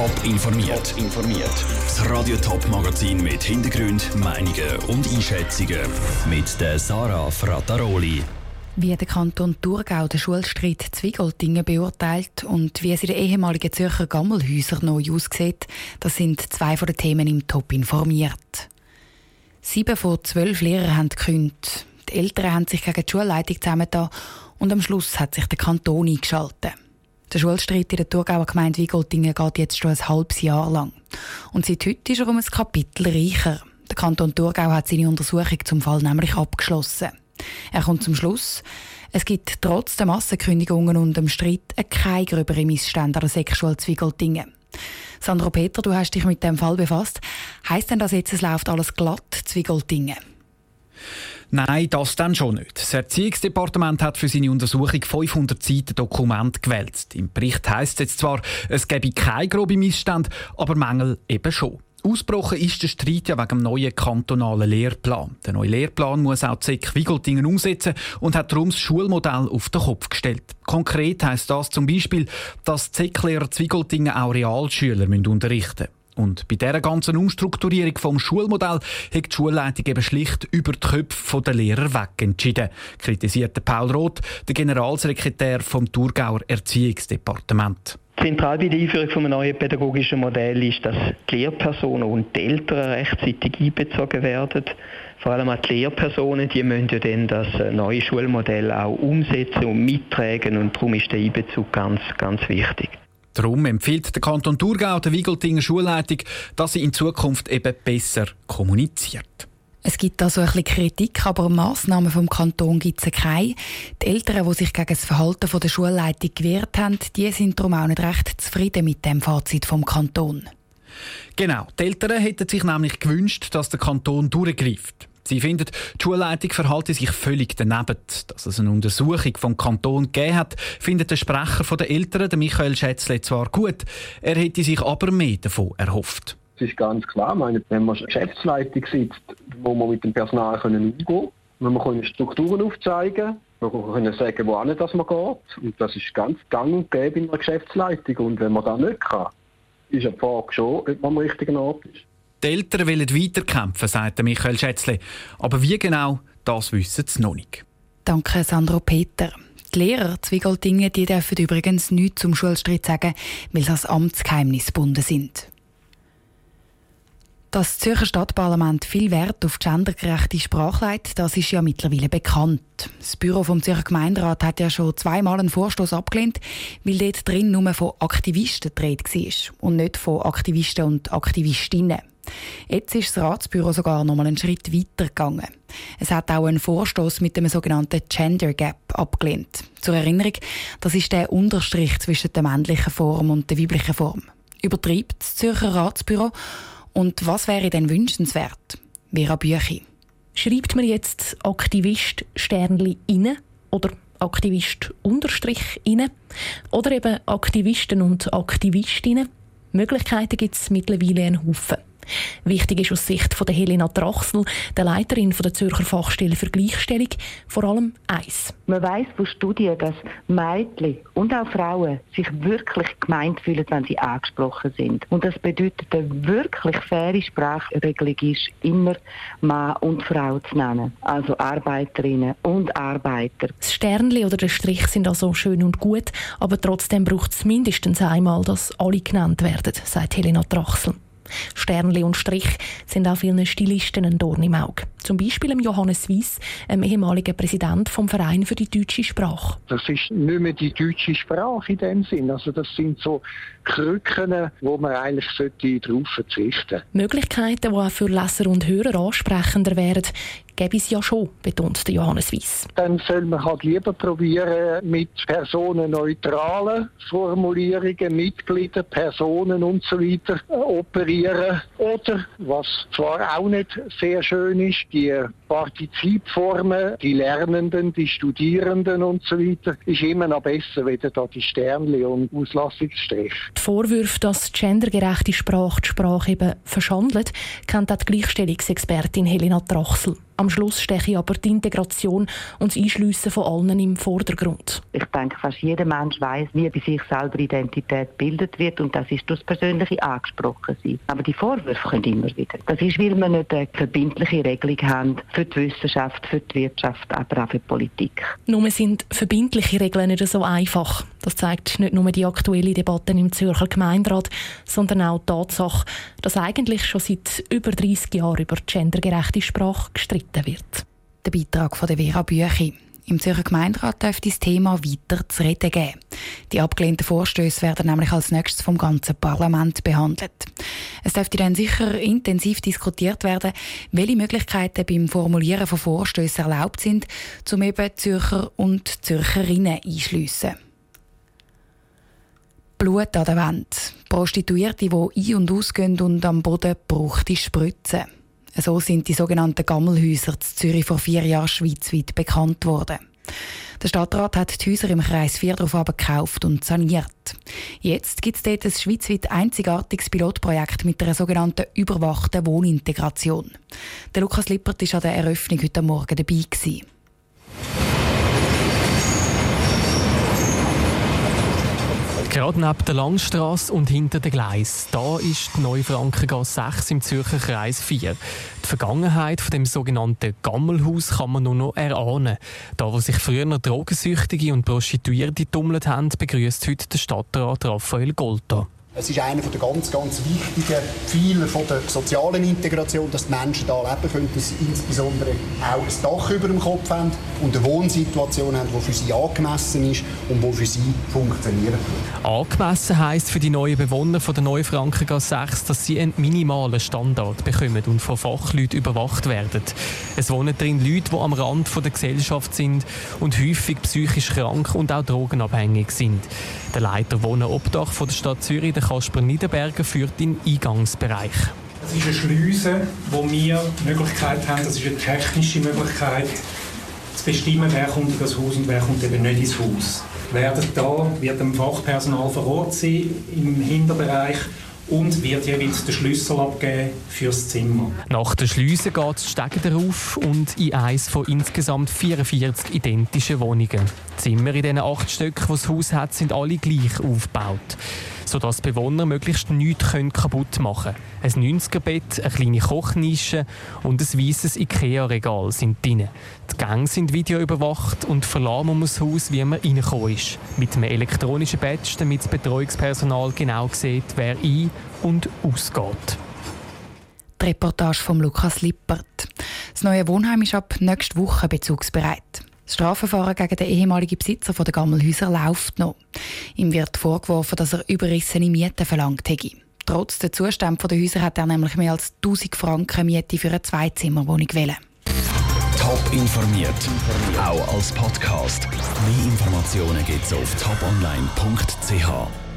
Top informiert. informiert. Das Radio Top Magazin mit Hintergrund, Meinungen und Einschätzungen mit der Sarah Frataroli. Wie der Kanton Thurgau den Schulstreit Zwiegoldingen beurteilt und wie es in den ehemaligen Zürcher Gammelhäusern neu aussieht, das sind zwei von den Themen im Top informiert. Sieben von zwölf Lehrern haben gekündigt. Die Eltern haben sich gegen die Schulleitung zusammengetan und am Schluss hat sich der Kanton eingeschaltet. Der Schulstreit in der Thurgauer Gemeinde Wiegoldingen geht jetzt schon ein halbes Jahr lang. Und seit heute ist er um ein Kapitel reicher. Der Kanton Thurgau hat seine Untersuchung zum Fall nämlich abgeschlossen. Er kommt zum Schluss, es gibt trotz der Massenkündigungen und dem Streit keine gröbere Missstände an der Sexual Zwiegoldingen. Sandro Peter, du hast dich mit dem Fall befasst. Heißt denn das jetzt, es läuft alles glatt, Zwiegoldingen? Nein, das dann schon nicht. Das Erziehungsdepartement hat für seine Untersuchung 500 Seiten Dokument gewälzt. Im Bericht heißt es jetzt zwar, es gebe keine grobe Missstände, aber Mängel eben schon. Ausgebrochen ist der Streit ja wegen dem neuen kantonalen Lehrplan. Der neue Lehrplan muss auch ZEC Wigoltingen umsetzen und hat darum das Schulmodell auf den Kopf gestellt. Konkret heißt das zum Beispiel, dass ZEC-Lehrer Zwigoltingen auch Realschüler unterrichten müssen. Und bei dieser ganzen Umstrukturierung vom Schulmodell hat die Schulleitung eben schlicht über die Köpfe der Lehrer weg entschieden, kritisierte Paul Roth, der Generalsekretär vom Thurgauer Erziehungsdepartement. Zentral bei der Einführung eines neuen pädagogischen Modells ist, dass die Lehrpersonen und die Eltern rechtzeitig einbezogen werden. Vor allem auch die Lehrpersonen, die müssen ja dann das neue Schulmodell auch umsetzen und mittragen und darum ist der Einbezug ganz, ganz wichtig. Darum empfiehlt der Kanton Thurgau der Wiegeltinger Schulleitung, dass sie in Zukunft eben besser kommuniziert. Es gibt also ein bisschen Kritik, aber Massnahmen vom Kanton gibt es keine. Die Eltern, die sich gegen das Verhalten der Schulleitung gewehrt haben, die sind darum auch nicht recht zufrieden mit dem Fazit vom Kanton. Genau, die Eltern hätten sich nämlich gewünscht, dass der Kanton durchgreift. Sie finden, die Schulleitung verhalte sich völlig daneben. Dass es eine Untersuchung vom Kanton gegeben hat, findet der Sprecher der Eltern, Michael Schätzle, zwar gut. Er hätte sich aber mehr davon erhofft. Es ist ganz klar, meine, wenn man Geschäftsleitung sitzt, wo man mit dem Personal können umgehen können, wenn man Strukturen aufzeigen man können sagen, wohin das man geht. Und das ist ganz gang und gäbe in einer Geschäftsleitung. Und wenn man das nicht kann, ist die Frage schon, ob man am richtigen Ort ist. Die Eltern wollen weiterkämpfen, sagt Michael Schätzle. Aber wie genau, das wissen sie noch nicht. Danke, Sandro Peter. Die Lehrer Zwiegoldingen die dürfen übrigens nichts zum Schulstreit sagen, weil sie als Amtsgeheimnis gebunden sind. Dass das Zürcher Stadtparlament viel Wert auf gendergerechte Sprache legt, das ist ja mittlerweile bekannt. Das Büro vom Zürcher Gemeinderat hat ja schon zweimal einen Vorstoß abgelehnt, weil dort drin nur von Aktivisten die war und nicht von Aktivisten und Aktivistinnen. Jetzt ist das Ratsbüro sogar noch mal einen Schritt weiter gegangen. Es hat auch einen Vorstoß mit dem sogenannten Gender Gap abgelehnt. Zur Erinnerung, das ist der Unterstrich zwischen der männlichen Form und der weiblichen Form. Übertreibt das Zürcher Ratsbüro und was wäre denn wünschenswert? Vera Büchi. Schreibt man jetzt Aktivist Sternli inne oder Aktivist Unterstrich inne oder eben Aktivisten und Aktivistinnen? Möglichkeiten gibt es mittlerweile einen Haufen. Wichtig ist aus Sicht von der Helena Trachsel, der Leiterin von der Zürcher Fachstelle für Gleichstellung, vor allem eins. Man weiß von Studien, dass Mädchen und auch Frauen sich wirklich gemeint fühlen, wenn sie angesprochen sind. Und das bedeutet, eine wirklich faire Sprachregelung ist, immer Mann und Frau zu nennen. Also Arbeiterinnen und Arbeiter. Das Sternli oder der Strich sind also schön und gut, aber trotzdem braucht es mindestens einmal, dass alle genannt werden, sagt Helena Trachsel. Sternli und Strich sind auch vielen Stilisten ein Dorn im Auge. Zum Beispiel Johannes Weiss, einem ehemaligen Präsident vom Verein für die deutsche Sprache. Das ist nicht mehr die deutsche Sprache in dem Sinn. Also das sind so Krücken, wo man eigentlich darauf verzichten sollte. Möglichkeiten, die auch für Leser und Hörer ansprechender wären, gäbe es ja schon, betont Johannes Weiss. Dann soll man halt lieber probieren, mit personenneutralen Formulierungen, Mitglieder, Personen und so operieren. Oder, was zwar auch nicht sehr schön ist, die Partizipformen, die Lernenden, die Studierenden und so weiter, ist immer noch besser, weder da die Sternli und Auslassungsstrich. Die Vorwürfe, dass gendergerechte Sprache die Sprache eben verschandelt, kennt auch die Gleichstellungsexpertin Helena Trachsel. Am Schluss steche aber die Integration und das Einschliessen von allen im Vordergrund. Ich denke, fast jeder Mensch weiß, wie bei sich selber Identität bildet wird und das ist das persönliche angesprochen sein. Aber die Vorwürfe können immer wieder. Das ist, weil wir nicht eine verbindliche Regelung haben für die Wissenschaft, für die Wirtschaft, aber auch für die Politik. Nur sind verbindliche Regeln nicht so einfach. Das zeigt nicht nur die aktuelle Debatte im Zürcher Gemeinderat, sondern auch die Tatsache, dass eigentlich schon seit über 30 Jahren über gendergerechte Sprache gestritten wird. Der Beitrag von der Vera Büchi. Im Zürcher Gemeinderat dürfte das Thema weiter zu reden geben. Die abgelehnten Vorstöße werden nämlich als nächstes vom ganzen Parlament behandelt. Es dürfte dann sicher intensiv diskutiert werden, welche Möglichkeiten beim Formulieren von Vorstößen erlaubt sind, um eben Zürcher und Zürcherinnen einschliessen. Blut an der Wand. Prostituierte, die ein- und ausgehen und am Boden brauchte Spritzen. So sind die sogenannten Gammelhäuser in Zürich vor vier Jahren schweizweit bekannt worden. Der Stadtrat hat die Häuser im Kreis 4 darauf gekauft und saniert. Jetzt gibt es dort ein schweizweit einzigartiges Pilotprojekt mit einer sogenannten überwachten Wohnintegration. Der Lukas Lippert war an der Eröffnung heute Morgen dabei. Gewesen. Gerade neben der Langstrasse und hinter dem Gleis, da ist die Neufrankengasse 6 im Zürcher Kreis 4. Die Vergangenheit von dem sogenannten Gammelhaus kann man nur noch erahnen. Da, wo sich früher noch Drogensüchtige und Prostituierte tummelt haben, begrüßt heute der Stadtrat Raphael Golta. Es ist einer der ganz, ganz wichtigen Pfeiler von der sozialen Integration, dass die Menschen hier leben können, dass sie insbesondere auch ein Dach über dem Kopf haben und eine Wohnsituation haben, die für sie angemessen ist und die für sie funktioniert. Angemessen heisst für die neuen Bewohner von der Neufrankengasse 6, dass sie einen minimalen Standard bekommen und von Fachleuten überwacht werden. Es wohnen drin Leute, die am Rand der Gesellschaft sind und häufig psychisch krank und auch drogenabhängig sind. Der Leiter Wohnen Obdach von der Stadt Zürich, der Kasper Niederberger, führt den Eingangsbereich. Das ist eine Schleuse, wo wir die Möglichkeit haben, das ist eine technische Möglichkeit, zu bestimmen, wer kommt in das Haus und wer kommt eben nicht ins Haus. Werden da wird ein Fachpersonal vor Ort sein im Hinterbereich und wird jeweils den Schlüssel abgeben fürs Zimmer. Nach der Schleuse geht es Stege darauf und in eins von insgesamt 44 identischen Wohnungen. Die Zimmer in diesen acht Stücken, die das Haus hat, sind alle gleich aufgebaut sodass die Bewohner möglichst nichts kaputt machen können. Ein 90er-Bett, eine kleine Kochnische und ein weißes Ikea-Regal sind drin. Die Gänge sind videoüberwacht und verlassen um das Haus, wie man reingekommen ist. Mit einem elektronischen Badge, damit das Betreuungspersonal genau sieht, wer ein- und ausgeht. Die Reportage von Lukas Lippert. Das neue Wohnheim ist ab nächster Woche bezugsbereit. Das Strafverfahren gegen den ehemaligen Besitzer der Gammelhäuser läuft noch. Ihm wird vorgeworfen, dass er überrissene Mieten verlangt hätte. Trotz der Zustände der Häuser hat er nämlich mehr als 1000 Franken Miete für eine Zweizimmerwohnung wählen. Top informiert, auch als Podcast. Mehr Informationen gibt es auf toponline.ch.